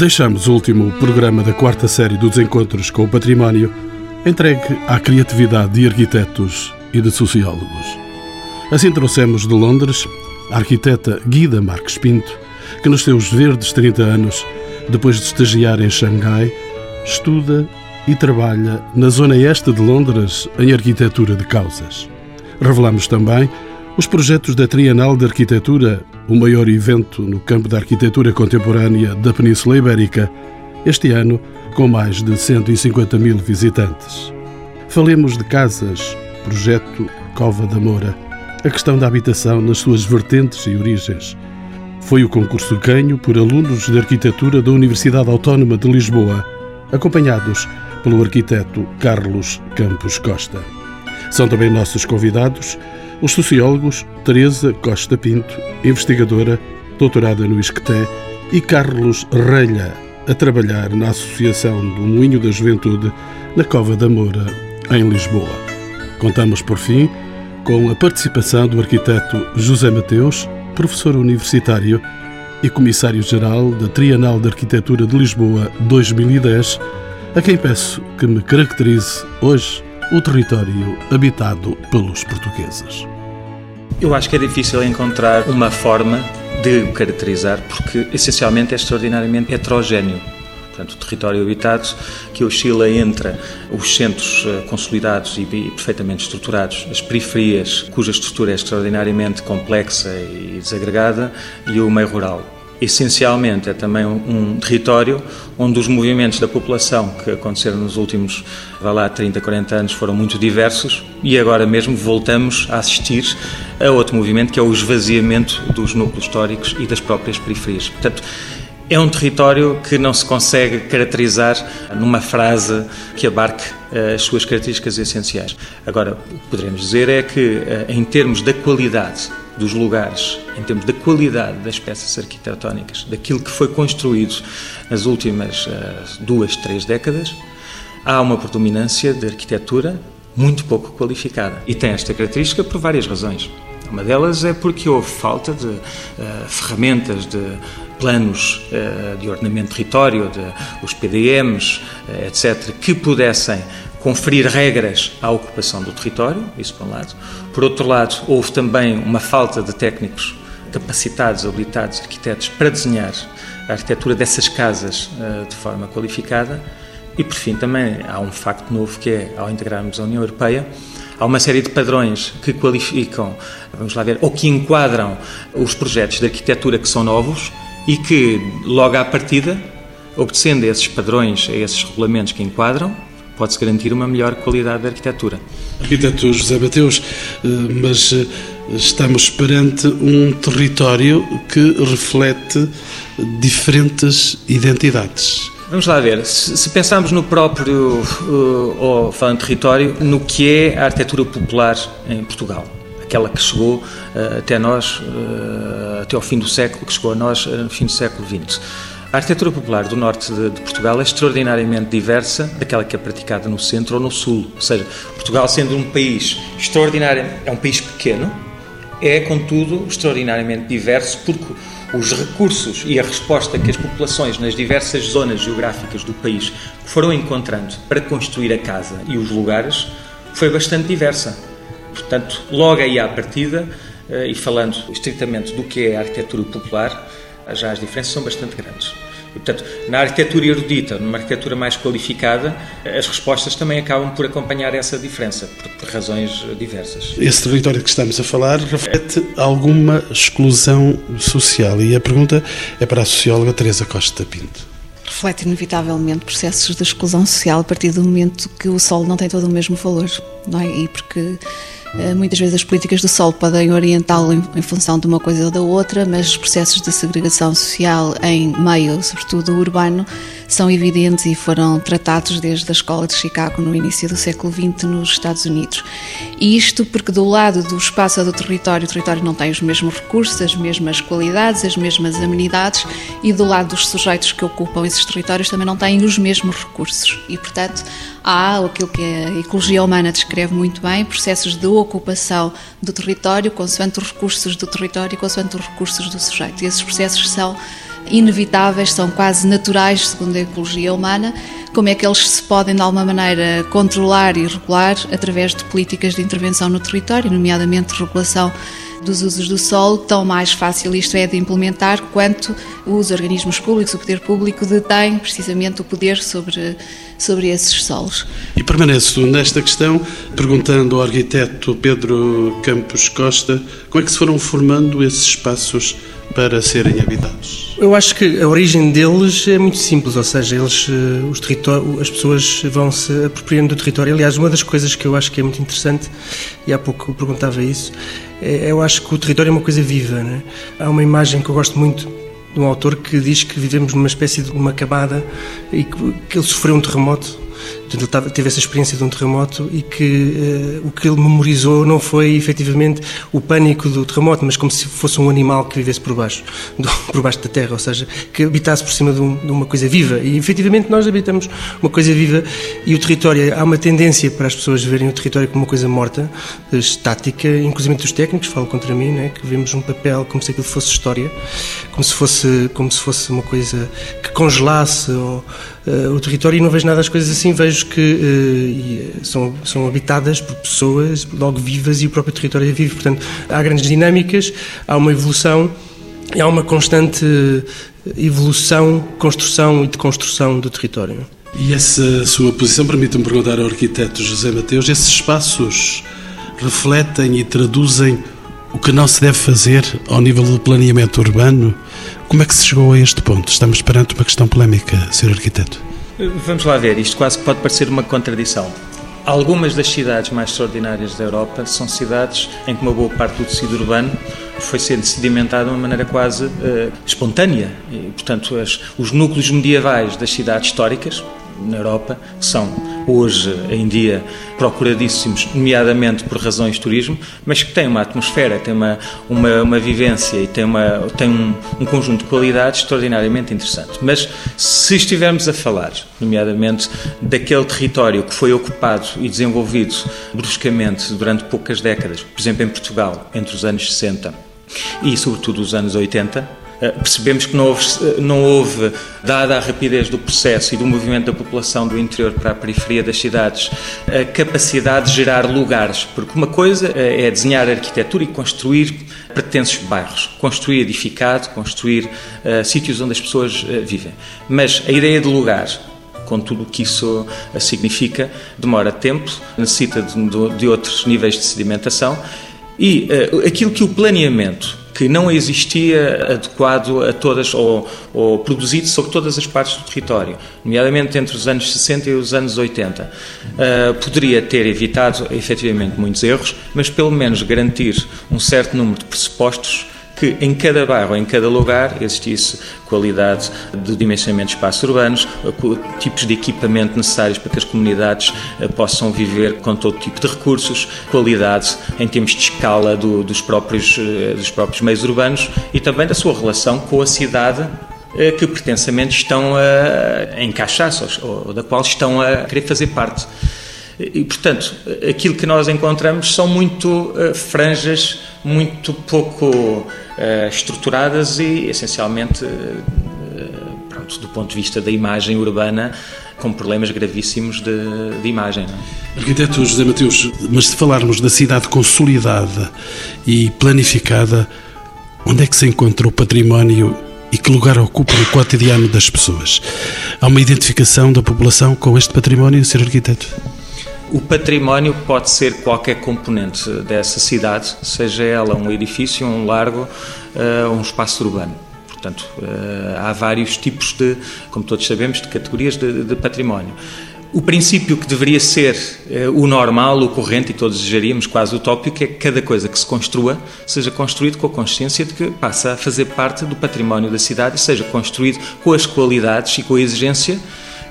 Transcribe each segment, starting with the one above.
Deixamos o último programa da quarta série dos Encontros com o Património entregue à criatividade de arquitetos e de sociólogos. Assim trouxemos de Londres a arquiteta Guida Marques Pinto, que nos seus verdes 30 anos, depois de estagiar em Xangai, estuda e trabalha na zona este de Londres em arquitetura de causas. Revelamos também os projetos da Trienal de Arquitetura, o maior evento no campo da arquitetura contemporânea da Península Ibérica, este ano com mais de 150 mil visitantes. Falemos de casas, projeto Cova da Moura, a questão da habitação nas suas vertentes e origens. Foi o concurso ganho por alunos de arquitetura da Universidade Autónoma de Lisboa, acompanhados pelo arquiteto Carlos Campos Costa. São também nossos convidados os sociólogos Teresa Costa Pinto, investigadora, doutorada no ISCTE, e Carlos Relha, a trabalhar na Associação do Moinho da Juventude, na Cova da Moura, em Lisboa. Contamos, por fim, com a participação do arquiteto José Mateus, professor universitário e comissário-geral da Trienal de Arquitetura de Lisboa 2010, a quem peço que me caracterize hoje o território habitado pelos portugueses. Eu acho que é difícil encontrar uma forma de o caracterizar, porque essencialmente é extraordinariamente heterogéneo. Portanto, o território habitado que oscila entre os centros eh, consolidados e perfeitamente estruturados, as periferias, cuja estrutura é extraordinariamente complexa e desagregada, e o meio rural essencialmente é também um, um, território onde os movimentos da população que aconteceram nos últimos, vá lá, 30, 40 anos foram muito diversos e agora mesmo voltamos a assistir a outro movimento que é o esvaziamento dos núcleos históricos e das próprias periferias. Portanto, é um território que não se consegue caracterizar numa frase que abarque eh, as suas características essenciais. Agora, o que poderemos dizer é que, eh, em termos da qualidade dos lugares, em termos da qualidade das peças arquitetónicas, daquilo que foi construído nas últimas uh, duas, três décadas, há uma predominância de arquitetura muito pouco qualificada. E tem esta característica por várias razões. Uma delas é porque houve falta de uh, ferramentas, de planos uh, de ordenamento de território, de, os PDMs, uh, etc., que pudessem conferir regras à ocupação do território, isso por um lado. Por outro lado, houve também uma falta de técnicos capacitados, habilitados, arquitetos para desenhar a arquitetura dessas casas uh, de forma qualificada. E por fim, também há um facto novo que é, ao integrarmos a União Europeia, há uma série de padrões que qualificam, vamos lá ver, ou que enquadram os projetos de arquitetura que são novos e que, logo à partida, obedecendo a esses padrões, a esses regulamentos que enquadram, pode-se garantir uma melhor qualidade de arquitetura. Arquiteto José Mateus, eh, mas eh, estamos perante um território que reflete diferentes identidades. Vamos lá ver, se pensarmos no próprio, eh, ou falando de território, no que é a arquitetura popular em Portugal aquela que chegou até nós, até ao fim do século, que chegou a nós no fim do século XX. A arquitetura popular do norte de, de, Portugal é extraordinariamente diversa daquela que é praticada no centro ou no sul. Ou seja, Portugal sendo um país extraordinário, é um país pequeno, é contudo extraordinariamente diverso porque os recursos e a resposta que as populações nas diversas zonas geográficas do país foram encontrando para construir a casa e os lugares foi bastante diversa. Portanto, logo aí à partida, eh, e falando estritamente do que é a arquitetura popular, já as diferenças são bastante grandes. E, portanto, na arquitetura erudita, numa arquitetura mais qualificada, as respostas também acabam por acompanhar essa diferença, por, por razões diversas. Esse território que estamos a falar reflete alguma exclusão social e a pergunta é para a socióloga Teresa Costa Pinto. Reflete inevitavelmente processos de exclusão social a partir do momento que o solo não tem todo o mesmo valor, não é? E porque muitas vezes as políticas do solo podem orientá-lo em, função de uma coisa ou da outra, mas os processos de segregação social em meio, sobretudo urbano, são evidentes e foram tratados desde a escola de Chicago no início do século XX nos Estados Unidos. E isto porque do lado do espaço ou do território, o território não tem os mesmos recursos, as mesmas qualidades, as mesmas amenidades e do lado dos sujeitos que ocupam esses territórios também não têm os mesmos recursos. E, portanto, há aquilo que a ecologia humana descreve muito bem, processos de ocupação do território, consoante os recursos do território consoante os recursos do sujeito. E esses processos são inevitáveis, são quase naturais, segundo a ecologia humana, como é que eles se podem, de alguma maneira, controlar e regular? Através de políticas de intervenção no território, nomeadamente regulação dos usos do solo, tão mais fácil isto é de implementar quanto os organismos públicos, o poder público detém precisamente o poder sobre, sobre esses solos. E permaneço nesta questão perguntando ao arquiteto Pedro Campos Costa como é que se foram formando esses espaços para serem habitados? Eu acho que a origem deles é muito simples, ou seja, eles, eh, os as pessoas vão se apropriando do território. Aliás, uma das coisas que eu acho que é muito interessante, e há pouco perguntava isso, é, eu acho que o território é uma coisa viva. Né? Há uma imagem que eu gosto muito de um autor que diz que vivemos numa espécie de uma camada e que, que ele sofreu um terremoto Portanto, ele teve essa experiência de um terremoto e que uh, o que ele memorizou não foi efetivamente o pânico do terremoto, mas como se fosse um animal que vivesse por baixo, do, por baixo da terra, ou seja, que habitasse por cima de, um, de, uma coisa viva. E efetivamente nós habitamos uma coisa viva e o território, há uma tendência para as pessoas verem o território como uma coisa morta, estática, inclusive os técnicos falam contra mim, né, que vemos um papel como se aquilo fosse história, como se fosse, como se fosse uma coisa que congelasse ou, uh, o território e não vejo nada das coisas assim, vejo que uh, são, são habitadas por pessoas logo vivas e o próprio território é vivo. Portanto, há grandes dinâmicas, há uma evolução e há uma constante evolução, construção e deconstrução do território. E essa sua posição, permite-me perguntar ao arquiteto José Mateus, esses espaços refletem e traduzem o que não se deve fazer ao nível do planeamento urbano? Como é que se chegou a este ponto? Estamos perante uma questão polémica, Sr. Arquiteto. Vamos lá ver, isto quase pode parecer uma contradição. Algumas das cidades mais extraordinárias da Europa são cidades em que uma boa parte do tecido urbano foi sendo sedimentado de uma maneira quase uh, espontânea. E, portanto, as, os núcleos medievais das cidades históricas, na Europa, que são hoje em dia procuradíssimos, nomeadamente por razões de turismo, mas que têm uma atmosfera, têm uma, uma, uma vivência e têm, uma, têm um, um conjunto de qualidades extraordinariamente interessante. Mas se estivermos a falar, nomeadamente, daquele território que foi ocupado e desenvolvido bruscamente durante poucas décadas, por exemplo, em Portugal, entre os anos 60 e, sobretudo, os anos 80, eh, percebemos que não houve, eh, não houve, dada a rapidez do processo e do movimento da população do interior para a periferia das cidades, a capacidade de gerar lugares. Porque uma coisa eh, é desenhar arquitetura e construir pertences bairros, construir edificado, construir uh, sítios onde as pessoas uh, vivem. Mas a ideia de lugar, com tudo o que isso significa, demora tempo, necessita de, de outros níveis de sedimentação e uh, aquilo que o planeamento que não existia adequado a todas, ou, ou, produzido sobre todas as partes do território, nomeadamente entre os anos 60 e os anos 80. Uh, ah, poderia ter evitado, efetivamente, muitos erros, mas pelo menos garantir um certo número de pressupostos que em cada bairro, em cada lugar, existisse qualidade de dimensionamento de espaços urbanos, tipos de equipamento necessários para que as comunidades eh, possam viver com todo tipo de recursos, qualidade em termos de escala do, dos, próprios, eh, dos próprios meios urbanos e também da sua relação com a cidade eh, que pretensamente estão a encaixar-se ou da qual estão a querer fazer parte. E, portanto, aquilo que nós encontramos são muito uh, franjas, muito pouco uh, estruturadas e, essencialmente, uh, pronto, do ponto de vista da imagem urbana, com problemas gravíssimos de, de imagem. É? Arquiteto José Mateus, mas se falarmos da cidade consolidada e planificada, onde é que se encontra o património e que lugar ocupa no cotidiano das pessoas? Há uma identificação da população com este património, Sr. Arquiteto? O património pode ser qualquer componente dessa cidade, seja ela um edifício, um largo, uh, um espaço urbano. Portanto, uh, há vários tipos de, como todos sabemos, de categorias de, de património. O princípio que deveria ser uh, o normal, o corrente, e todos desejaríamos quase utópico, é que cada coisa que se construa seja construído com a consciência de que passa a fazer parte do património da cidade e seja construído com as qualidades e com a exigência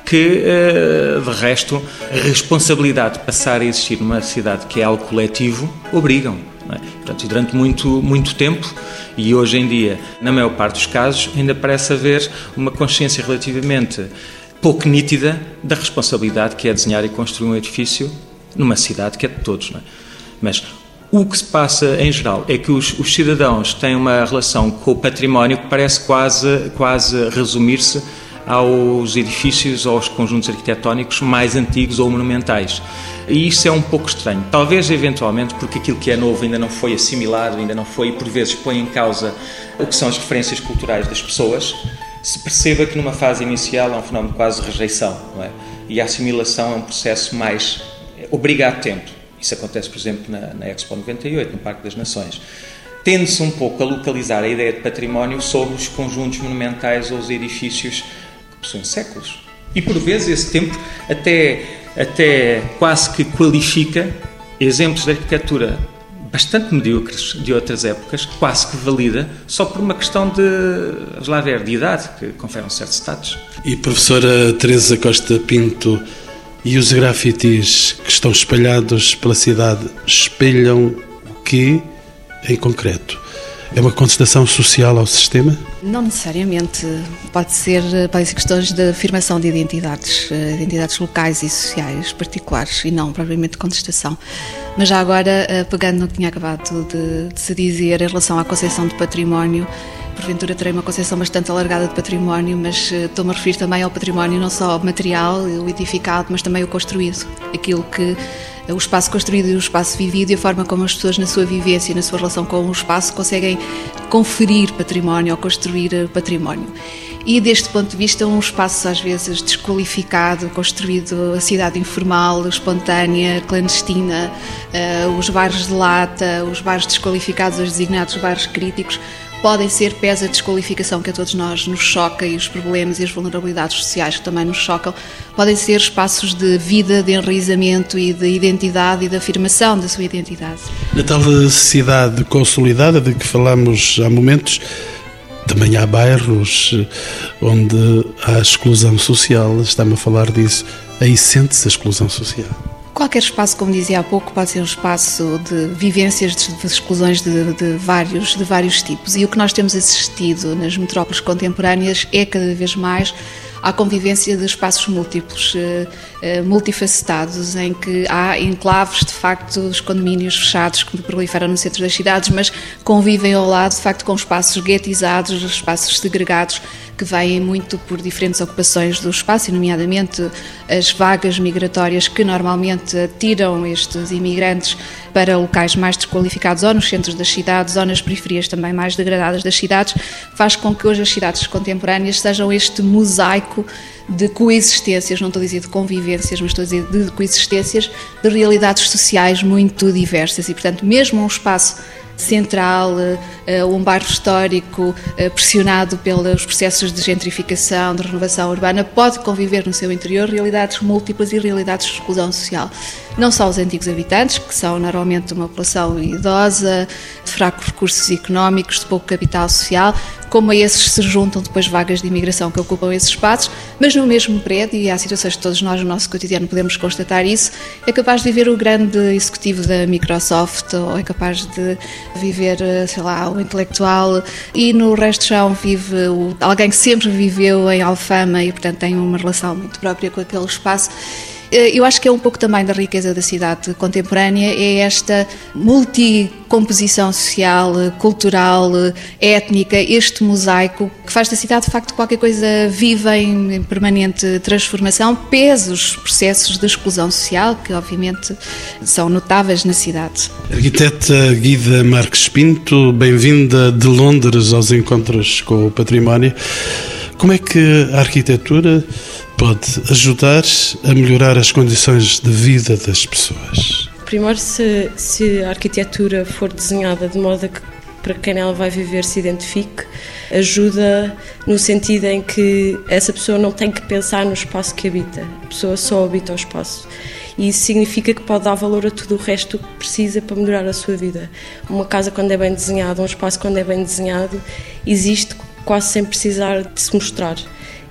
que, eh, de resto, a responsabilidade de passar a existir numa cidade que é algo coletivo obrigam. É? Portanto, durante muito, muito tempo, e hoje em dia, na maior parte dos casos, ainda parece haver uma consciência relativamente pouco nítida da responsabilidade que é desenhar e construir um edifício numa cidade que é de todos. É? Mas O que se passa em geral é que os, os cidadãos têm uma relação com o património que parece quase, quase resumir-se aos edifícios aos conjuntos arquitetónicos mais antigos ou monumentais. E isso é um pouco estranho. Talvez, eventualmente, porque aquilo que é novo ainda não foi assimilado, ainda não foi, e por vezes põe em causa o que são as referências culturais das pessoas, se perceba que numa fase inicial é um fenómeno quase de rejeição, não é? E a assimilação é um processo mais. obriga a tempo. Isso acontece, por exemplo, na, na Expo 98, no Parque das Nações. Tende-se um pouco a localizar a ideia de património sobre os conjuntos monumentais ou os edifícios possuem séculos. E por vezes esse tempo até, até quase que qualifica exemplos de arquitetura bastante medíocres de outras épocas, quase que valida, só por uma questão de, lá ver, de idade, que confere um certo status. E professora Teresa Costa Pinto, e os grafites que estão espalhados pela cidade espelham o que em concreto? É uma contestação social ao sistema? Não necessariamente. Pode ser, podem ser questões de afirmação de identidades, eh, identidades locais e sociais particulares, e não propriamente contestação. Mas já agora, eh, pegando no que tinha acabado de, de se dizer em relação à concepção de património, porventura terei uma concepção bastante alargada de património, mas eh, estou-me a referir também ao património não só material, o edificado, mas também o construído. Aquilo que o espaço construído e o espaço vivido e a forma como as pessoas na sua vivência e na sua relação com o espaço conseguem conferir património ou construir eh, património. E deste ponto de vista, um espaço às vezes desqualificado, construído a cidade informal, espontânea, clandestina, os bairros de lata, os bairros desqualificados, os designados bairros críticos, podem ser pés a desqualificação que a todos nós nos choca e os problemas e as vulnerabilidades sociais que também nos chocam, podem ser espaços de vida, de enraizamento e de identidade e de afirmação da sua identidade. Na tal cidade consolidada de que falamos há momentos, também há bairros onde há exclusão social, está-me a falar disso, aí sente-se a exclusão social. Qualquer espaço, como dizia há pouco, pode ser um espaço de vivências, de, exclusões de, de, vários, de vários tipos. E o que nós temos assistido nas metrópoles contemporâneas é cada vez mais à convivência de espaços múltiplos, eh, eh, multifacetados, em que há enclaves, de facto, os condomínios fechados que proliferam no centro das cidades, mas convivem ao lado, de facto, com espaços guetizados, espaços segregados, que vêm muito por diferentes ocupações do espaço, nomeadamente as vagas migratórias que normalmente tiram estes imigrantes para locais mais desqualificados, ou nos centros das cidades, ou nas periferias também mais degradadas das cidades, faz com que hoje as cidades contemporâneas sejam este mosaico de coexistências, não estou a dizer de convivências, mas estou a dizer de coexistências de realidades sociais muito diversas. E, portanto, mesmo um espaço central, eh, um bairro histórico eh, pressionado pelos processos de gentrificação, de renovação urbana, pode conviver no seu interior realidades múltiplas e realidades de exclusão social. Não só os antigos habitantes, que são normalmente uma população idosa, fracos recursos económicos, de pouco capital social, como a esses se juntam depois vagas de imigração que ocupam esses espaços, mas no mesmo prédio, e há situações que todos nós no nosso cotidiano podemos constatar isso, é capaz de viver o grande executivo da Microsoft, ou é capaz de viver, sei lá, o intelectual, e no resto do chão vive alguém que sempre viveu em Alfama e, portanto, tem uma relação muito própria com aquele espaço. Eh, eu acho que é um pouco também da riqueza da cidade contemporânea, é esta multicomposição social, cultural, étnica, este mosaico que faz da cidade de facto qualquer coisa viva em permanente transformação, pese os processos de exclusão social, que obviamente são notáveis na cidade. Arquiteta Guida Marques Pinto, bem-vinda de Londres aos encontros com o património. Como é que a arquitetura pode ajudar a melhorar as condições de vida das pessoas? Primeiro, se, se a arquitetura for desenhada de modo a que para quem ela vai viver se identifique, ajuda no sentido em que essa pessoa não tem que pensar no espaço que habita, a pessoa só habita o espaço. E isso significa que pode dar valor a tudo o resto que precisa para melhorar a sua vida. Uma casa, quando é bem desenhada, um espaço, quando é bem desenhado, existe quase sem precisar de se mostrar.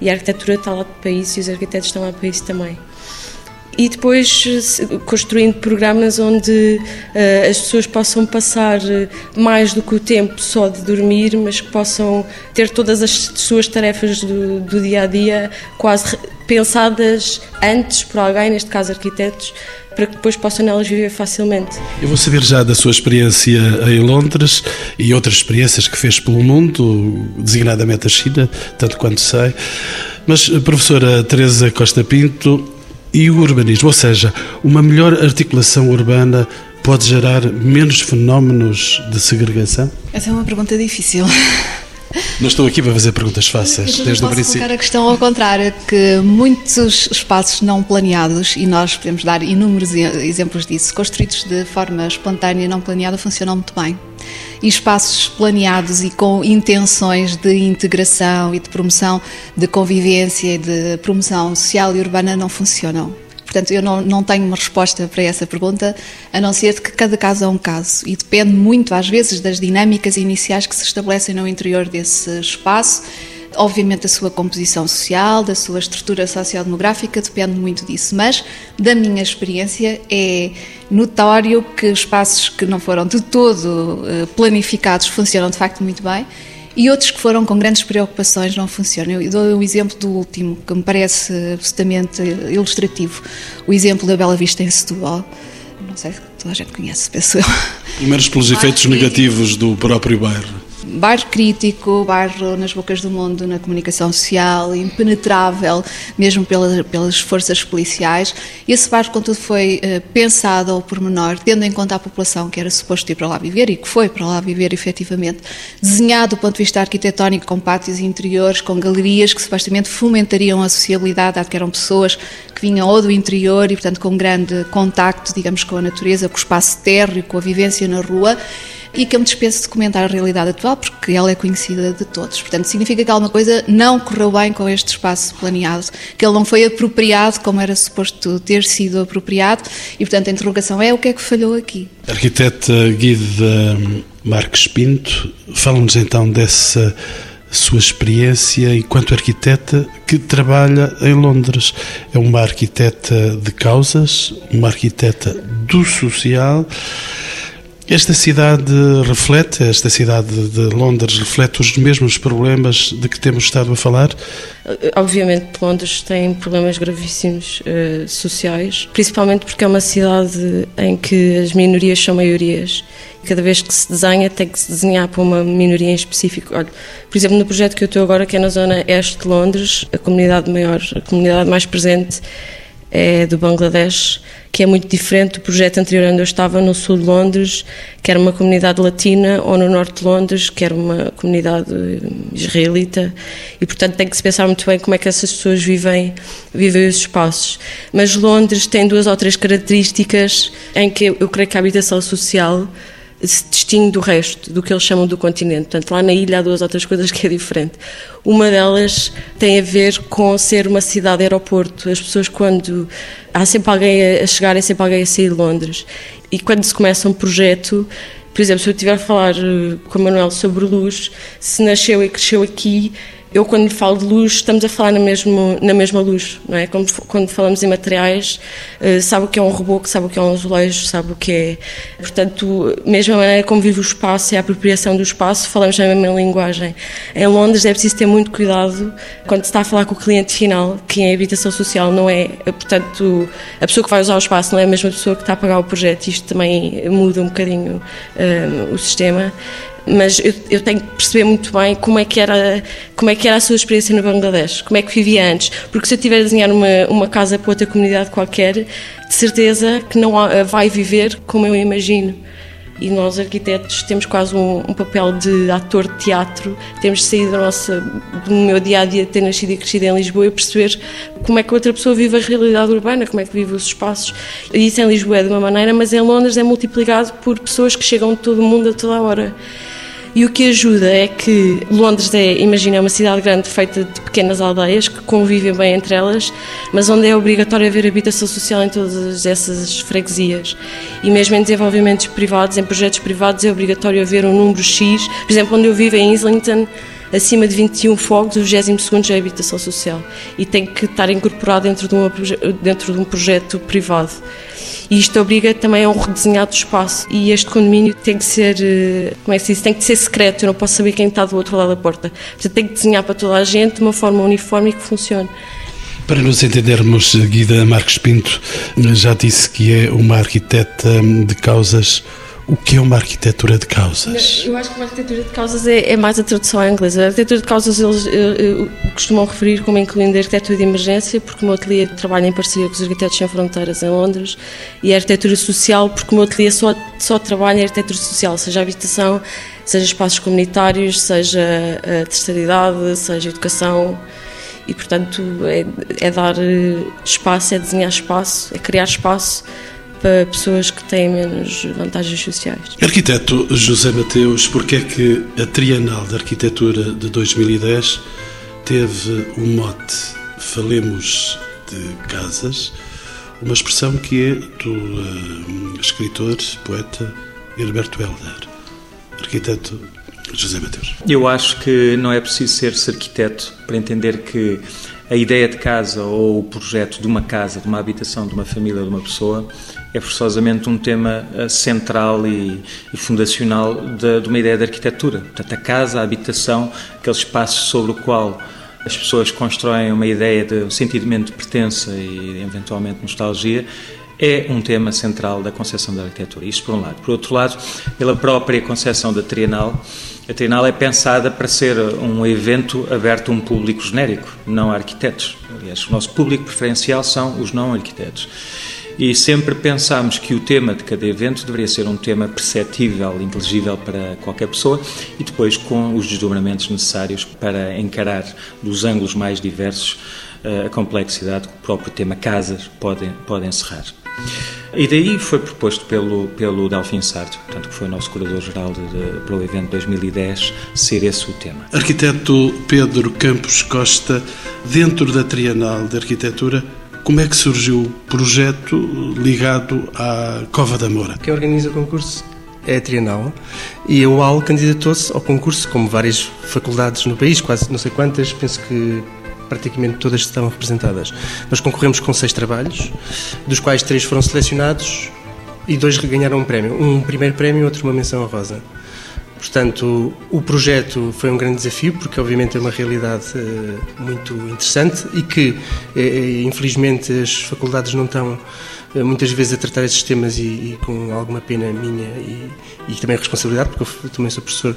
E a arquitetura está lá para isso e os arquitetos estão lá para isso também. E depois construindo programas onde uh, as pessoas possam passar eh, mais do que o tempo só de dormir, mas que possam ter todas as suas tarefas do, do dia a dia quase pensadas antes por alguém, neste caso arquitetos, para que depois possam nelas viver facilmente. Eu vou saber já da sua experiência em Londres e outras experiências que fez pelo mundo, designadamente a China, tanto quanto sei. Mas, professora Teresa Costa Pinto, e o urbanismo, ou seja, uma melhor articulação urbana pode gerar menos fenómenos de segregação? Essa é uma pergunta difícil. Não estou aqui para fazer perguntas fáceis, desde o princípio. colocar a questão ao contrário, que muitos espaços não planeados, e nós podemos dar inúmeros exemplos disso, construídos de forma espontânea e não planeada, funcionam muito bem. E espaços planeados e com intenções de integração e de promoção de convivência e de promoção social e urbana não funcionam. Portanto, eu não, não tenho uma resposta para essa pergunta, a não ser que cada caso é um caso e depende muito, às vezes, das dinâmicas iniciais que se estabelecem no interior desse espaço. Obviamente, da sua composição social, da sua estrutura sociodemográfica, depende muito disso. Mas, da minha experiência, é notório que espaços que não foram de todo eh, planificados funcionam de facto muito bem e outros que foram com grandes preocupações não funcionam. Eu dou o um exemplo do último, que me parece absolutamente ilustrativo, o exemplo da Bela Vista em Setúbal. Não sei se toda a gente conhece, penso eu. Primeiro pelos efeitos negativos do próprio bairro bairro crítico, bairro nas bocas do mundo na comunicação social, impenetrável, mesmo pelas, pelas forças policiais. Esse bairro, contudo, foi uh, pensado ao pormenor, tendo em conta a população que era suposto ir para lá viver e que foi para lá viver efetivamente, desenhado do ponto de vista arquitetónico, com pátios interiores, com galerias que supostamente fomentariam a sociabilidade, dado que eram pessoas que vinham ou do interior e, portanto, com grande contacto, digamos, com a natureza, com o espaço térreo, com a vivência na rua e que eu me dispenso de comentar a realidade atual porque ela é conhecida de todos. Portanto, significa que alguma coisa não correu bem com este espaço planeado, que ele não foi apropriado como era suposto ter sido apropriado e, portanto, a interrogação é o que é que falhou aqui. Arquiteta Guida Marques Pinto, fala-nos então dessa sua experiência enquanto arquiteta que trabalha em Londres. É uma arquiteta de causas, uma arquiteta do social esta cidade reflete, esta cidade de Londres reflete os mesmos problemas de que temos estado a falar? Obviamente, Londres tem problemas gravíssimos uh, sociais, principalmente porque é uma cidade em que as minorias são maiorias. Cada vez que se desenha, tem que se desenhar para uma minoria em específico. Olha, por exemplo, no projeto que eu estou agora, que é na zona este de Londres, a comunidade maior, a comunidade mais presente é do Bangladesh, que é muito diferente do projeto anterior onde eu estava no sul de Londres, que era uma comunidade latina, ou no norte de Londres, que era uma comunidade israelita, e portanto tem que se pensar muito bem como é que essas pessoas vivem, vivem os espaços. Mas Londres tem duas ou três características em que eu creio que a habitação social se distingue do resto, do que eles chamam do continente. Portanto, lá na ilha há duas outras coisas que é diferente. Uma delas tem a ver com ser uma cidade-aeroporto. As pessoas, quando. Há sempre alguém a chegar e sempre alguém a sair de Londres. E quando se começa um projeto, por exemplo, se eu estiver a falar eh, com o Manuel sobre luz, se nasceu e cresceu aqui, eu quando lhe falo de luz estamos a falar na, mesmo, na mesma luz, não é? Quando, quando falamos em materiais, uh, sabe o que é um reboco, sabe o que é um azulejo, sabe o que é... Portanto, mesma maneira como vive o espaço e a apropriação do espaço, falamos na mesma linguagem. Em Londres é preciso ter muito cuidado quando se está a falar com o cliente final, que em habitação social não é, portanto, a pessoa que vai usar o espaço não é a mesma pessoa que está a pagar o projeto, isto também muda um bocadinho uh, o sistema mas eu, eu, tenho que perceber muito bem como é que era como é que era a sua experiência no Bangladesh, como é que vivia antes, porque se eu tiver a desenhar uma, uma casa para outra comunidade qualquer, de certeza que não vai viver como eu imagino. E nós, arquitetos, temos quase um, um papel de ator de teatro, temos de sair da nossa, do meu dia a dia de ter nascido e crescido em Lisboa e perceber como é que outra pessoa vive a realidade urbana, como é que vive os espaços. E isso em Lisboa é de uma maneira, mas em Londres é multiplicado por pessoas que chegam de todo o mundo a toda a hora. E o que ajuda é que Londres é, imagina, é uma cidade grande feita de pequenas aldeias que convivem bem entre elas, mas onde é obrigatório haver habitação social em todas essas freguesias. E mesmo em desenvolvimentos privados, em projetos privados, é obrigatório haver um número X. Por exemplo, onde eu vivo, em Islington, acima de 21 fogos, o 22 é a habitação social e tem que estar incorporado dentro de, uma, dentro de um projeto privado. E isto obriga também a um redesenhado do espaço. E este condomínio tem que ser, eh, como é que se diz, tem que ser secreto, eu não posso saber quem está do outro lado da porta. Portanto, tem que desenhar para toda a gente de uma forma uniforme e que funcione. Para nos entendermos, Guida Marques Pinto já disse que é uma arquiteta de causas o que é uma arquitetura de causas? Eu acho que uma arquitetura de causas é, é mais a tradução em inglês. A arquitetura de causas eles uh, uh, costumam referir como incluindo a arquitetura de emergência, porque o meu ateliê trabalha em parceria com os Arquitetos Sem Fronteiras em Londres, e a arquitetura social, porque o meu ateliê só, só trabalha em arquitetura social, seja habitação, seja espaços comunitários, seja a terceira idade, seja educação. E, portanto, é, é dar eh, espaço, é desenhar espaço, é criar espaço para pessoas que têm menos vantagens sociais. Arquiteto José Mateus, porque é que a Trienal de Arquitetura de 2010 teve o um mote Falemos de Casas, uma expressão que é do uh, escritor, poeta Herberto Helder. Arquiteto José Mateus. Eu acho que não é preciso ser-se arquiteto para entender que a ideia de casa ou o projeto de uma casa, de uma habitação, de uma família, de uma pessoa, é forçosamente um tema eh, central e, e fundacional de, de, uma ideia de arquitetura. Portanto, a casa, a habitação, aquele espaço sobre o qual as pessoas constroem uma ideia de um sentimento de pertença e eventualmente nostalgia, é um tema central da concepção da arquitetura. Isto por um lado. Por outro lado, pela própria concepção da Trienal, a Trienal é pensada para ser um evento aberto a um público genérico, não a arquitetos. Aliás, o nosso público preferencial são os não arquitetos. E sempre pensámos que o tema de cada evento deveria ser um tema perceptível, inteligível para qualquer pessoa e depois com os desdobramentos necessários para encarar dos ângulos mais diversos eh, a complexidade que o próprio tema casas pode, pode encerrar. E daí foi proposto pelo, pelo Delfim Sarto, portanto, que foi nosso curador-geral para o evento 2010, ser esse o tema. Arquiteto Pedro Campos Costa, dentro da Trienal de Arquitetura, como é que surgiu o projeto ligado à Cova da Moura? Quem organiza o concurso é a Trienal e a UAL candidatou-se ao concurso, como várias faculdades no país, quase não sei quantas, penso que praticamente todas estavam representadas. Nós concorremos com seis trabalhos, dos quais três foram selecionados e dois ganharam um prémio. Um primeiro prémio e outro uma menção rosa. Portanto, o projeto foi um grande desafio, porque obviamente é uma realidade uh, muito interessante e que, uh, infelizmente, as faculdades não estão muitas vezes a tratar esses temas e, e com alguma pena minha e, e, também responsabilidade, porque eu também sou professor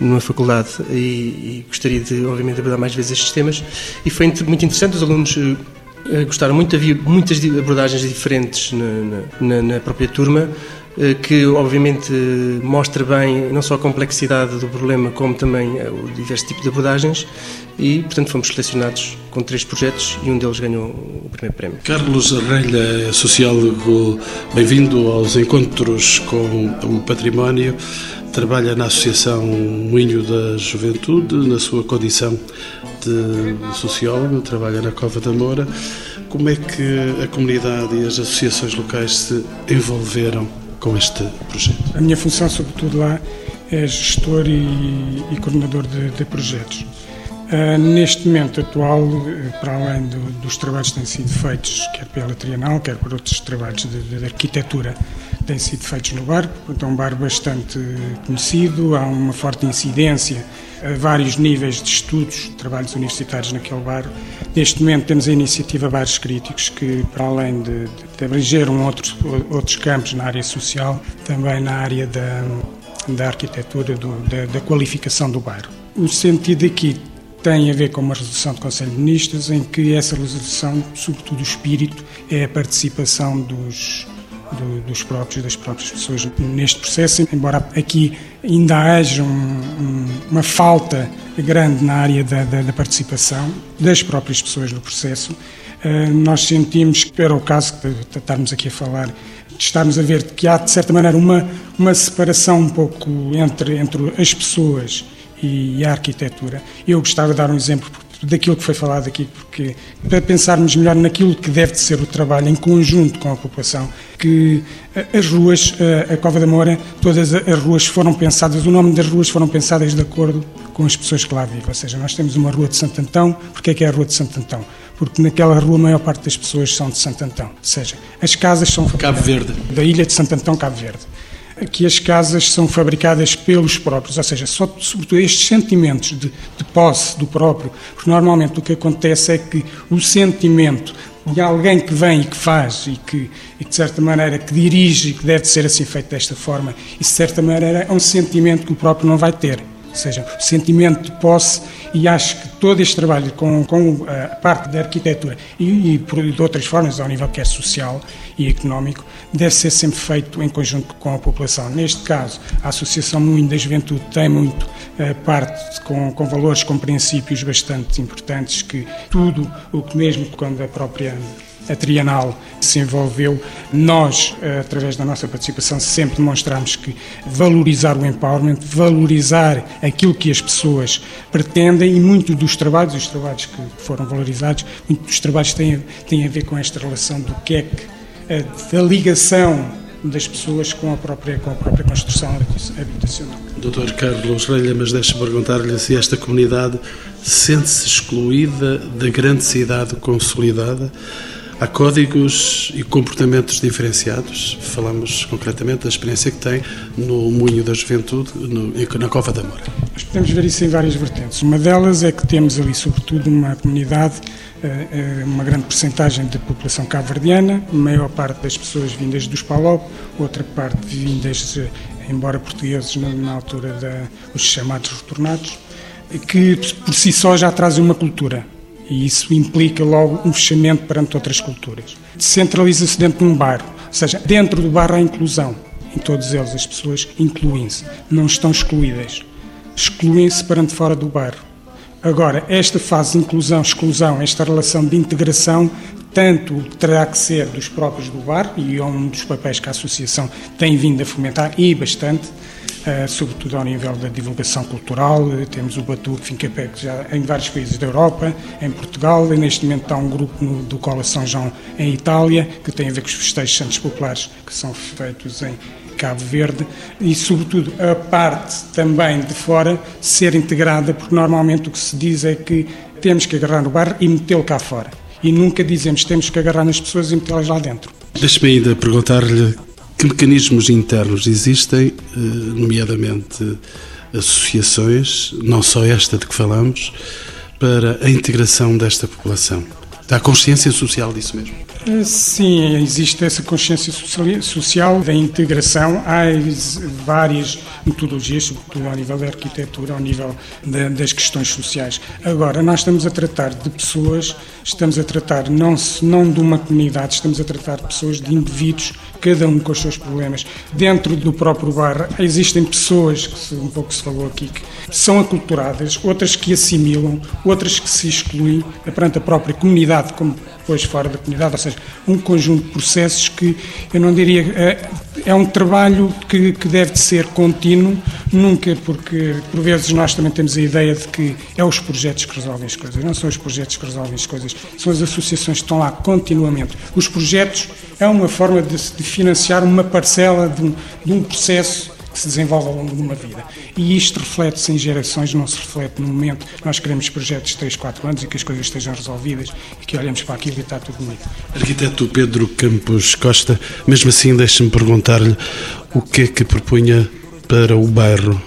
numa faculdade e, e gostaria de, obviamente, abordar mais vezes estes temas. E foi muito interessante, os alunos gostaram muito, havia muitas abordagens diferentes na, na, na própria turma. Eh, que obviamente mostra bem não só a complexidade do problema, como também eh, o diverso tipo de abordagens e, portanto, fomos selecionados com três projetos e um deles ganhou o primeiro prémio. Carlos Arrelha é sociólogo, bem-vindo aos encontros com o património. Trabalha na Associação Moinho da Juventude, na sua condição de sociólogo, trabalha na Cova da Moura. Como é que a comunidade e as associações locais se envolveram com este projeto? A minha função, sobretudo lá, é gestor e, e coordenador de, de projetos. Uh, neste momento atual, eh, para além do, dos trabalhos que têm sido feitos, quer pela Trienal, quer por outros trabalhos de, de arquitetura, têm sido feitos no bar, portanto é um bar bastante conhecido, há uma forte incidência a vários níveis de estudos, trabalhos universitários naquele bar. Neste momento temos a iniciativa Bares Críticos, que para além de, de abranger um outro, outros campos na área social, também na área da, da arquitetura, do, da, da qualificação do bar. O sentido aqui tem a ver com uma resolução do Conselho de Ministros, em que essa resolução, sobretudo o espírito, é a participação dos, do, dos próprios, das próprias pessoas neste processo, embora aqui ainda haja um, um, uma falta grande na área da, da, da, participação das próprias pessoas no processo, nós sentimos que era o caso de estarmos aqui a falar, de estarmos a ver que há, de certa maneira, uma, uma separação um pouco entre, entre as pessoas e a arquitetura. Eu gostava de dar um exemplo daquilo que foi falado aqui, porque para pensarmos melhor naquilo que deve de ser o trabalho em conjunto com a população, que as ruas, a Cova da Moura, todas as ruas foram pensadas, o nome das ruas foram pensadas de acordo com as pessoas que lá vivem. Ou seja, nós temos uma rua de Santo Antão, porque é que é a rua de Santo Antão? Porque naquela rua a maior parte das pessoas são de Santo Antão. Ou seja, as casas são Cabo Verde. da ilha de Santo Antão, Cabo Verde. que as casas são fabricadas pelos próprios, ou seja, só, sobretudo estes sentimentos de, de posse do próprio, porque normalmente o que acontece é que o sentimento de alguém que vem e que faz e que, e que, de certa maneira que dirige e que deve ser assim feito desta forma, e de certa maneira é um sentimento que o próprio não vai ter. Ou seja, o sentimento de posse, e acho que todo este trabalho com, com a parte da arquitetura e, e de outras formas, ao nível que é social e económico, deve ser sempre feito em conjunto com a população. Neste caso, a Associação Moinho da Juventude tem muito a parte com, com valores, com princípios bastante importantes, que tudo o que mesmo quando a própria a Trienal se envolveu, nós, através da nossa participação, sempre demonstramos que valorizar o empowerment, valorizar aquilo que as pessoas pretendem e muito dos trabalhos, os trabalhos que foram valorizados, muitos dos trabalhos têm, têm a ver com esta relação do que é que, da ligação das pessoas com a própria, com a própria construção habitacional. Doutor Carlos Relha, mas deixe-me perguntar-lhe se esta comunidade sente-se excluída da grande cidade consolidada Há códigos e comportamentos diferenciados. Falamos concretamente da experiência que tem no Moinho da Juventude, na Cova da Moura. Nós podemos ver isso em várias vertentes. Uma delas é que temos ali, sobretudo, uma comunidade, eh, eh, uma grande percentagem de população cabo-verdiana, maior parte das pessoas vindas dos PALOP, outra parte vindas, eh, embora portugueses, na altura dos chamados retornados, que por si só já trazem uma cultura e isso implica logo um fechamento perante outras culturas. Centraliza-se dentro de um bar, ou seja, dentro do bar há inclusão. Em todos eles as pessoas incluem-se, não estão excluídas. Excluem-se perante fora do bar. Agora, esta fase de inclusão, exclusão, esta relação de integração, tanto terá que ser dos próprios do bar, e é um dos papéis que a Associação tem vindo a fomentar, e bastante, sobretudo ao nível da divulgação cultural. Temos o Batuque Fincapé já em vários países da Europa, em Portugal, e neste momento está um grupo do Cola São João em Itália, que tem a ver com os festejos santos populares que são feitos em Cabo Verde, e sobretudo a parte também de fora ser integrada, porque normalmente o que se diz é que temos que agarrar no bar e metê-lo cá fora. E nunca dizemos temos que agarrar nas pessoas e metê-las lá dentro. Deixe-me ainda perguntar-lhe que mecanismos internos existem, eh, nomeadamente associações, não só esta de que falamos, para a integração desta população? Há consciência social disso mesmo? Eh, sim, existe essa consciência social da integração. Há várias metodologias, sobretudo ao nível da arquitetura, ao nível das questões sociais. Agora, nós estamos a tratar de pessoas, estamos a tratar não, não de uma comunidade, estamos a tratar de pessoas, de indivíduos, cada um com os seus problemas. Dentro do próprio bar existem pessoas, que um pouco se falou aqui, que são aculturadas, outras que assimilam, outras que se excluem perante a própria comunidade, como depois fora da comunidade, ou seja, um conjunto de processos que eu não diria. É, é um trabalho que, que deve de ser contínuo, nunca, porque por vezes nós também temos a ideia de que é os projetos que resolvem as coisas. Não são os projetos que resolvem as coisas, são as associações que estão lá continuamente. Os projetos é uma forma de, de financiar uma parcela de um, de um processo que se desenvolve ao longo de uma vida. E isto reflete-se em gerações, não se reflete no momento. Nós queremos projetos de 3, 4 anos e que as coisas estejam resolvidas e que olhemos para aquilo e está tudo bonito. Arquiteto Pedro Campos Costa, mesmo assim, deixe-me perguntar-lhe o que é que propunha para o bairro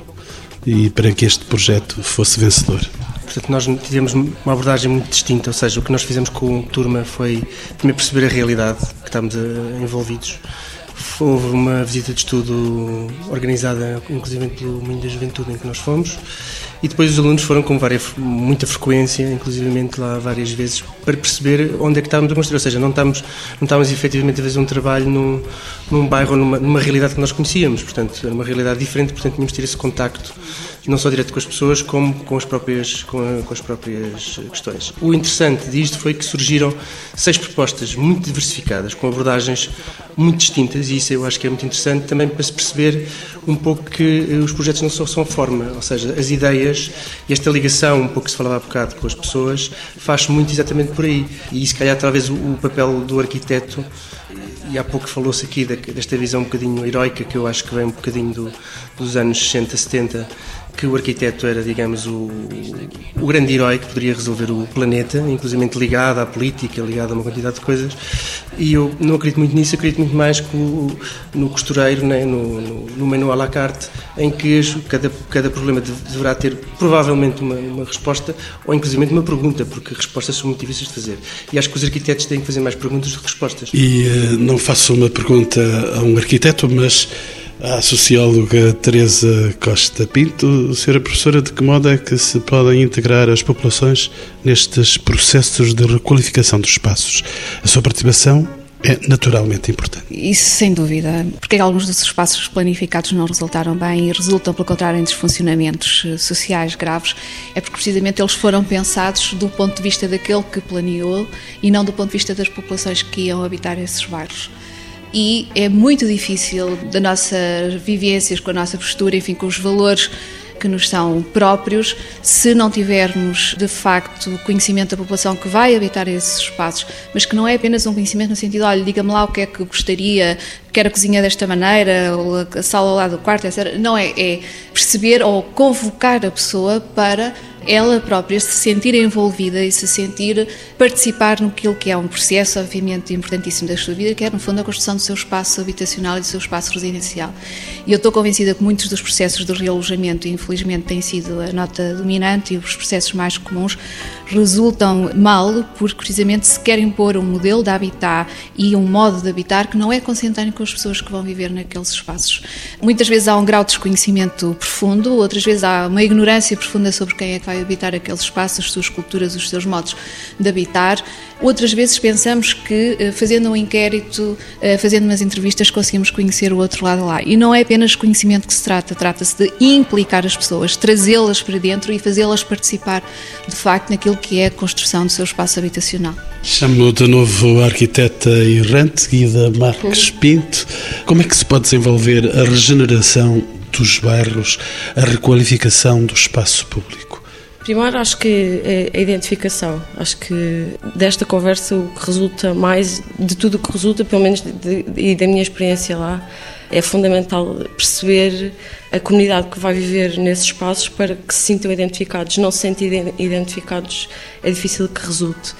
e para que este projeto fosse vencedor. Portanto, nós tivemos uma abordagem muito distinta, ou seja, o que nós fizemos com a turma foi primeiro perceber a realidade que estamos eh, envolvidos Houve uma visita de estudo organizada, inclusive pelo Moinho da Juventude, em que nós fomos, e depois os alunos foram com várias, muita frequência, inclusivamente lá várias vezes, para perceber onde é que estávamos a construir. Ou seja, não estávamos, não estávamos efetivamente a fazer um trabalho num, num bairro, numa, numa realidade que nós conhecíamos. Portanto, era uma realidade diferente, portanto, tínhamos de ter esse contacto, não só direto com as pessoas, como com as próprias, com, a, com as próprias questões. O interessante disto foi que surgiram seis propostas muito diversificadas, com abordagens muito distintas, e isso eu acho que é muito interessante também para se perceber um pouco que eh, os projetos não só são forma, ou seja, as ideias e esta ligação, um pouco que se falava há bocado com as pessoas, faz muito exatamente por aí. E se calhar talvez o, o papel do arquiteto, e há pouco falou-se aqui desta visão um bocadinho heroica, que eu acho que vem um bocadinho do, dos anos 60, 70, que o arquiteto era, digamos, o, o grande herói que poderia resolver o planeta, inclusive ligado à política, ligado a uma quantidade de coisas, e eu não acredito muito nisso, acredito muito mais que o, no costureiro, né, no, no, no menu à la carte, em que cada, cada problema deverá ter provavelmente uma, uma resposta, ou inclusive uma pergunta, porque respostas são muito difíceis de fazer. E acho que os arquitetos têm que fazer mais perguntas do que respostas. E uh, não faço uma pergunta a um arquiteto, mas à socióloga Teresa Costa Pinto. Senhora professora, de que modo é que se podem integrar as populações nestes processos de requalificação dos espaços? A sua participação é naturalmente importante. Isso sem dúvida, porque alguns dos espaços planificados não resultaram bem e resultam, pelo contrário, em desfuncionamentos eh, sociais graves, é porque precisamente eles foram pensados do ponto de vista daquele que planeou e não do ponto de vista das populações que iam habitar esses bairros e é muito difícil da nossas vivências, com a nossa postura, enfim, com os valores que nos são próprios, se não tivermos de facto conhecimento da população que vai habitar esses espaços, mas que não é apenas um conhecimento no sentido, olha, diga-me lá o que é que gostaria, quer a cozinha desta maneira, ou a sala ao lado do quarto, etc. Não é, é perceber ou convocar a pessoa para ela própria se sentir envolvida e se sentir participar naquilo que é um processo, obviamente, importantíssimo da sua vida, que é, no fundo, a construção do seu espaço habitacional e do seu espaço residencial. E eu estou convencida que muitos dos processos de realojamento, infelizmente, têm sido a nota dominante e os processos mais comuns resultam mal porque, precisamente, se querem pôr um modelo de habitat e um modo de habitar que não é consentâneo com as pessoas que vão viver naqueles espaços. Muitas vezes há um grau de desconhecimento profundo, outras vezes há uma ignorância profunda sobre quem é que vai vai habitar aqueles espaços, as suas culturas, os seus modos de habitar. Outras vezes pensamos que, eh, fazendo um inquérito, eh, fazendo umas entrevistas, conseguimos conhecer o outro lado lá. E não é apenas conhecimento que se trata, trata-se de implicar as pessoas, trazê-las para dentro e fazê-las participar, de facto, naquilo que é a construção do seu espaço habitacional. Chamo de novo a arquiteta errante, Guida Marques Pinto. Como é que se pode desenvolver a regeneração dos bairros, a requalificação do espaço público? Primeiro, acho que é a identificação. Acho que desta conversa o que resulta mais, de tudo o que resulta, pelo menos e da minha experiência lá, é fundamental perceber a comunidade que vai viver nesses espaços para que se sintam identificados. Não se sentem identificados é difícil que resulte.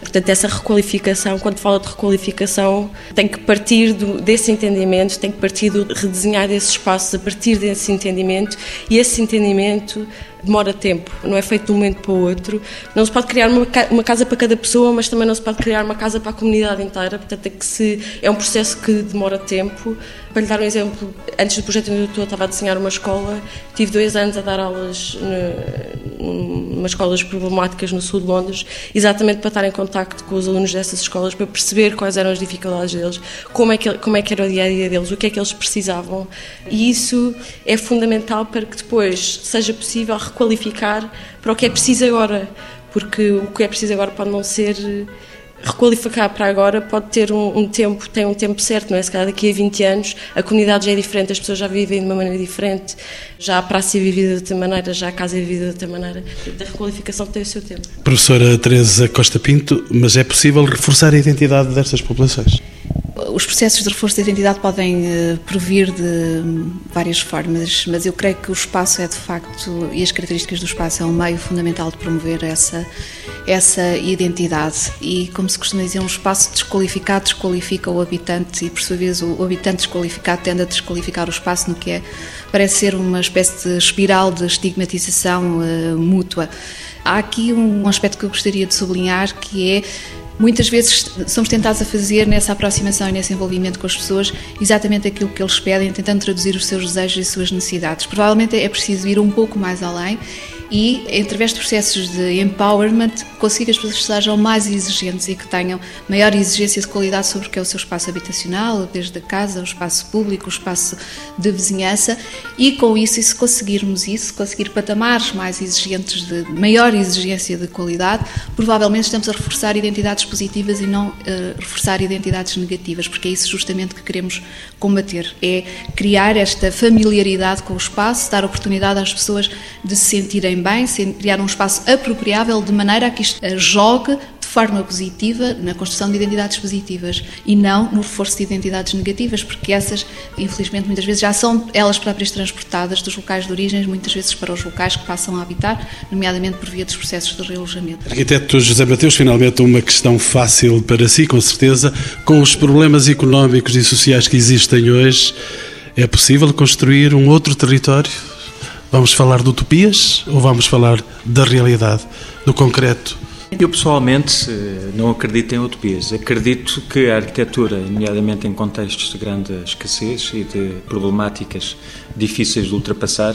Portanto, essa requalificação, quando fala de requalificação, tem que partir do, desse entendimento, tem que partir do redesenhar desses espaços a partir desse entendimento e esse entendimento demora tempo, não é feito de um momento para o outro. Não se pode criar uma, uma, casa para cada pessoa, mas também não se pode criar uma casa para a comunidade inteira. Portanto, é, que se, é um processo que demora tempo. Para lhe dar um exemplo, antes do projeto onde eu estava a desenhar uma escola, tive dois anos a dar aulas umas escolas problemáticas no sul de Londres, exatamente para estar em contacto com os alunos dessas escolas, para perceber quais eram as dificuldades deles, como é que, como é que era o dia a dia deles, o que é que eles precisavam. E isso é fundamental para que depois seja possível requalificar para o que é preciso agora, porque o que é preciso agora pode não ser requalificar para agora pode ter um, um, tempo, tem um tempo certo, não é? Se calhar daqui a 20 anos a comunidade já é diferente, as pessoas já vivem de uma maneira diferente, já a praça é vivida de outra maneira, já a casa é vivida de outra maneira. A requalificação tem o seu tempo. Professora Teresa Costa Pinto, mas é possível reforçar a identidade destas populações? Os processos de reforço da identidade podem uh, provir de várias formas, mas eu creio que o espaço é de facto, e as características do espaço é um meio fundamental de promover essa, essa identidade. E, como se costuma dizer, um espaço desqualificado desqualifica o habitante e, por sua vez, o habitante desqualificado tende a desqualificar o espaço, no que é, parece ser uma espécie de espiral de estigmatização uh, mútua. Há aqui um aspecto que eu gostaria de sublinhar que é Muitas vezes somos tentados a fazer nessa aproximação e nesse envolvimento com as pessoas exatamente aquilo que eles pedem, tentando traduzir os seus desejos e suas necessidades. Provavelmente é preciso ir um pouco mais além e, através de processos de empowerment, conseguir que as pessoas sejam mais exigentes e que tenham maior exigência de qualidade sobre o que é o seu espaço habitacional, desde a casa, o espaço público, o espaço de vizinhança, e com isso, e se conseguirmos isso, conseguir patamares mais exigentes, de maior exigência de qualidade, provavelmente estamos a reforçar identidades positivas e não uh, reforçar identidades negativas, porque é isso justamente que queremos combater, é criar esta familiaridade com o espaço, dar oportunidade às pessoas de se sentirem bem, criar um espaço apropriável de maneira a que isto jogue de forma positiva na construção de identidades positivas e não no reforço de identidades negativas, porque essas, infelizmente, muitas vezes já são elas próprias transportadas dos locais de origem, muitas vezes para os locais que passam a habitar, nomeadamente por via dos processos de realojamento. Arquiteto José Mateus, finalmente uma questão fácil para si, com certeza, com os problemas económicos e sociais que existem hoje, é possível construir um outro território? Vamos falar de utopias ou vamos falar da realidade, do concreto? Eu pessoalmente não acredito em utopias. Acredito que a arquitetura, nomeadamente em contextos de grande escassez e de problemáticas difíceis de ultrapassar,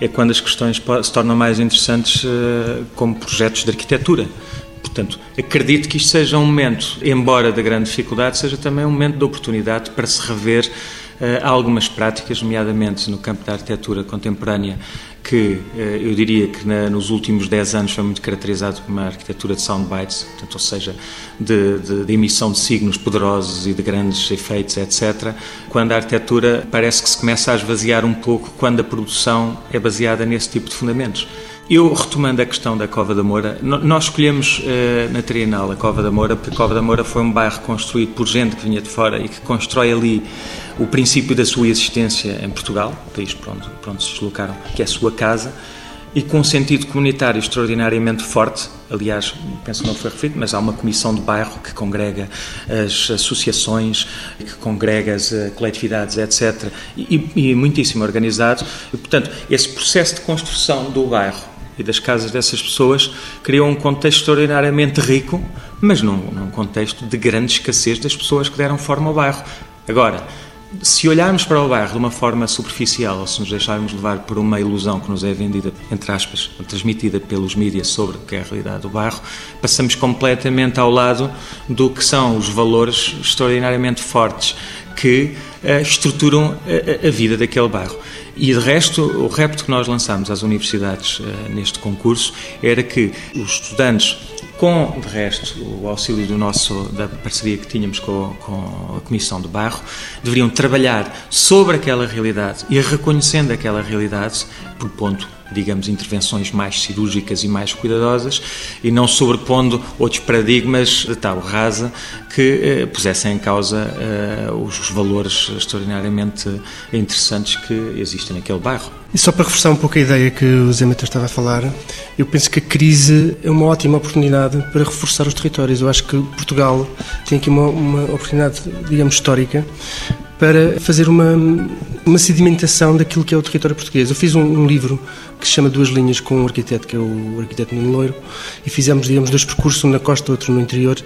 é quando as questões se tornam mais interessantes eh, como projetos de arquitetura. Portanto, acredito que isto seja um momento, embora de grande dificuldade, seja também um momento de oportunidade para se rever uh, algumas práticas, nomeadamente no campo da arquitetura contemporânea, que eh, eu diria que nos últimos 10 anos foi muito caracterizado por uma arquitetura de soundbites, portanto, ou seja, de, de, de, emissão de signos poderosos e de grandes efeitos, etc., quando a arquitetura parece que se começa a esvaziar um pouco quando a produção é baseada nesse tipo de fundamentos. Eu, retomando a questão da Cova da Moura, nós escolhemos uh, na Trienal a Cova da Moura porque a Cova da Moura foi um bairro construído por gente que vinha de fora e que constrói ali o princípio da sua existência em Portugal, país por onde, por onde se deslocaram, que é a sua casa, e com um sentido comunitário extraordinariamente forte. Aliás, penso que não foi referido, mas há uma comissão de bairro que congrega as associações, que congrega as eh, coletividades, etc. E, e muitíssimo organizado. E, portanto, esse processo de construção do bairro e das casas dessas pessoas criou um contexto extraordinariamente rico, mas num, num contexto de grande escassez das pessoas que deram forma ao bairro. Agora, se olharmos para o bairro de uma forma superficial ou se nos deixarmos levar por uma ilusão que nos é vendida, entre aspas, transmitida pelos mídias sobre o que é a realidade do bairro, passamos completamente ao lado do que são os valores extraordinariamente fortes que uh, estruturam a, a, vida daquele bairro. E de resto, o repto que nós lançámos às universidades uh, neste concurso era que os estudantes com, de resto, o auxílio do nosso, da parceria que tínhamos com, com a Comissão do Barro, deveriam trabalhar sobre aquela realidade e reconhecendo aquela realidade, propondo digamos, intervenções mais cirúrgicas e mais cuidadosas e não sobrepondo outros paradigmas de tal rasa que eh, pusessem em causa eh, os valores extraordinariamente interessantes que existem naquele bairro. E só para reforçar um pouco a ideia que o Zé Matheus estava a falar, eu penso que a crise é uma ótima oportunidade para reforçar os territórios. Eu acho que Portugal tem aqui uma, uma oportunidade, digamos, histórica para fazer uma, uma sedimentação daquilo que é o território português. Eu fiz um, um livro que se chama Duas Linhas com um arquiteto, que é o arquiteto Nuno Loiro, e fizemos, digamos, dois percursos, um na costa, outro no interior,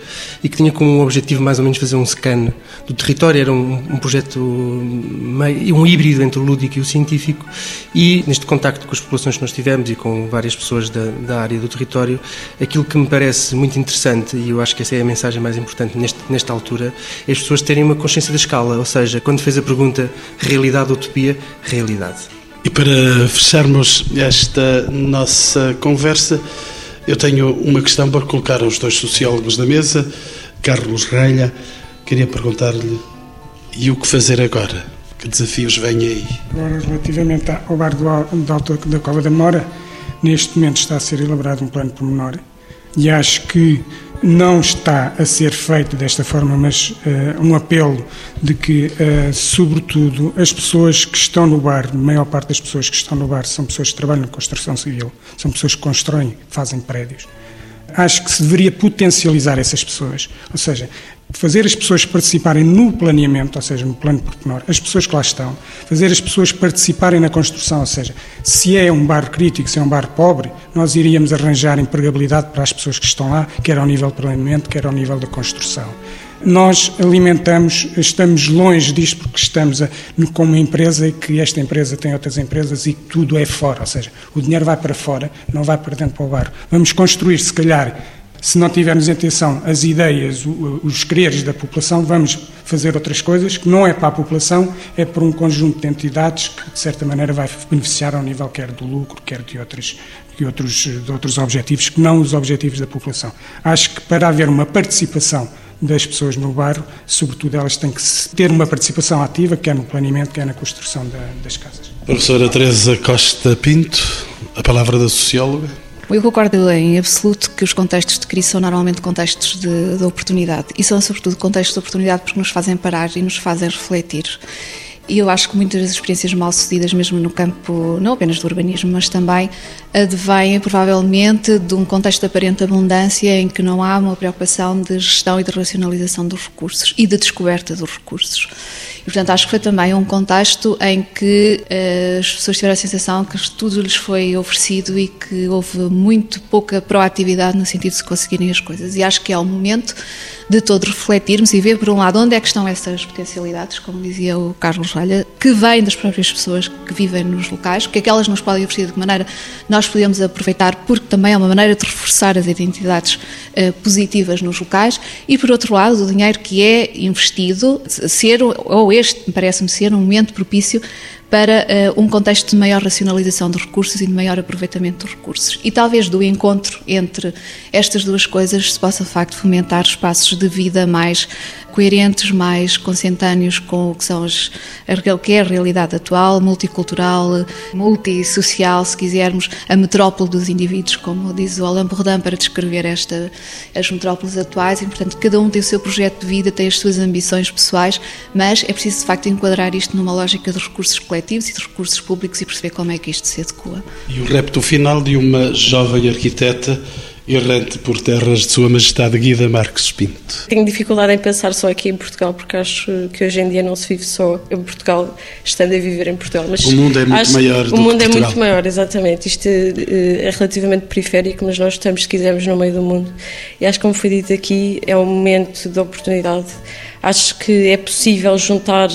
e que tinha como objetivo mais ou menos fazer um scan do território. Era um, um projeto, meio, um híbrido entre o lúdico e o científico, e neste contacto com as populações que nós tivemos e com várias pessoas da, da área do território, aquilo que me parece muito interessante, e eu acho que essa é a mensagem mais importante neste, nesta altura, é as pessoas terem uma consciência da escala, ou seja, quando fez a pergunta realidade ou utopia, realidade. E para fecharmos esta nossa conversa, eu tenho uma questão para colocar aos dois sociólogos da mesa. Carlos Reilha, queria perguntar-lhe: e o que fazer agora? Que desafios vêm aí? Agora, relativamente ao bar do, Alto da Cova da Mora, neste momento está a ser elaborado um plano pormenor e acho que não está a ser feito desta forma, mas uh, um apelo de que, uh, sobretudo, as pessoas que estão no bar, a maior parte das pessoas que estão no bar são pessoas que trabalham na construção civil, são pessoas que constroem, fazem prédios. Acho que se deveria potencializar essas pessoas, ou seja, fazer as pessoas participarem no planeamento, ou seja, no plano pormenor, as pessoas que lá estão, fazer as pessoas participarem na construção, ou seja, se é um bar crítico, se é um bar pobre, nós iríamos arranjar empregabilidade para as pessoas que estão lá, quer ao nível de planeamento, quer ao nível da construção. Nós alimentamos, estamos longe disto porque estamos a, com uma empresa e que esta empresa tem outras empresas e tudo é fora, ou seja, o dinheiro vai para fora, não vai para dentro para o bar. Vamos construir, se calhar, se não tivermos em atenção as ideias, os quereres da população, vamos fazer outras coisas que não é para a população, é para um conjunto de entidades que, de certa maneira, vai beneficiar ao nível quer do lucro, quer de outros, de outros, de outros objetivos, que não os objetivos da população. Acho que para haver uma participação das pessoas no bairro, sobretudo elas têm que ter uma participação ativa, quer no planeamento, quer na construção da, das casas. Professora Teresa Costa Pinto, a palavra da socióloga. Eu concordo em absoluto que os contextos de crise são normalmente contextos de, de oportunidade e são sobretudo contextos de oportunidade porque nos fazem parar e nos fazem refletir. E eu acho que muitas das experiências mal sucedidas, mesmo no campo não apenas do urbanismo, mas também advêm provavelmente de um contexto de aparente abundância em que não há uma preocupação de gestão e de racionalização dos recursos e de descoberta dos recursos. E, portanto, acho que foi também um contexto em que uh, as pessoas tiveram a sensação que tudo lhes foi oferecido e que houve muito pouca proatividade no sentido de se conseguirem as coisas. E acho que é o momento de todos refletirmos e ver, por um lado, onde é que estão essas potencialidades, como dizia o Carlos Ralha, que vêm das próprias pessoas que vivem nos locais, que é que elas nos podem oferecer, de que maneira nós podemos aproveitar, porque também é uma maneira de reforçar as identidades uh, positivas nos locais, e, por outro lado, o dinheiro que é investido, ser, ou este, parece-me ser, um momento propício para uh, um contexto de maior racionalização dos recursos e de maior aproveitamento dos recursos. E talvez do encontro entre estas duas coisas se possa, de facto, fomentar espaços de vida mais coerentes, mais consentâneos com o que, são as, que é a realidade atual, multicultural, multissocial, se quisermos, a metrópole dos indivíduos, como diz o Alain Bourdin para descrever esta, as metrópoles atuais, e portanto cada um tem o seu projeto de vida, tem as suas ambições pessoais, mas é preciso de facto enquadrar isto numa lógica de recursos coletivos e de recursos públicos e perceber como é que isto se adequa. E o repto final de uma jovem arquiteta errante por terras de Sua Majestade Guida Marques Pinto. Tenho dificuldade em pensar só aqui em Portugal, porque acho que hoje em dia não se vive só em Portugal, estando a viver em Portugal. Mas o mundo é muito maior do O mundo é Portugal. muito maior, exatamente. Isto é, é relativamente periférico, mas nós estamos, se quisermos, no meio do mundo. E acho que, como foi dito aqui, é um momento de oportunidade Acho que é possível juntar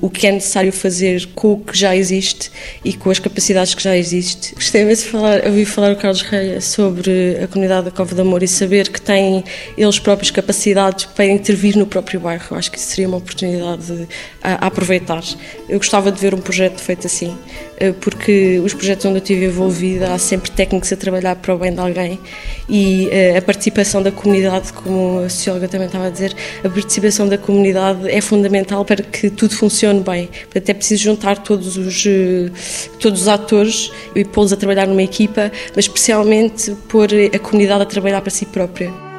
o que é necessário fazer com o que já existe e com as capacidades que já existem. Gostei mesmo de falar, ouvir falar o Carlos Reia sobre a comunidade da Cova de Amor e saber que têm eles próprios capacidades para intervir no próprio bairro. Acho que isso seria uma oportunidade a, a aproveitar. Eu gostava de ver um projeto feito assim, eh, porque os projetos onde eu estive envolvida há sempre técnicos a trabalhar para o bem de alguém e eh, a participação da comunidade, como a socióloga também estava a dizer, a participação da comunidade comunidade é fundamental para que tudo funcione bem. Portanto, é preciso juntar todos os, eh, todos os atores e pô-los a trabalhar numa equipa, mas especialmente pôr a comunidade a trabalhar para si própria.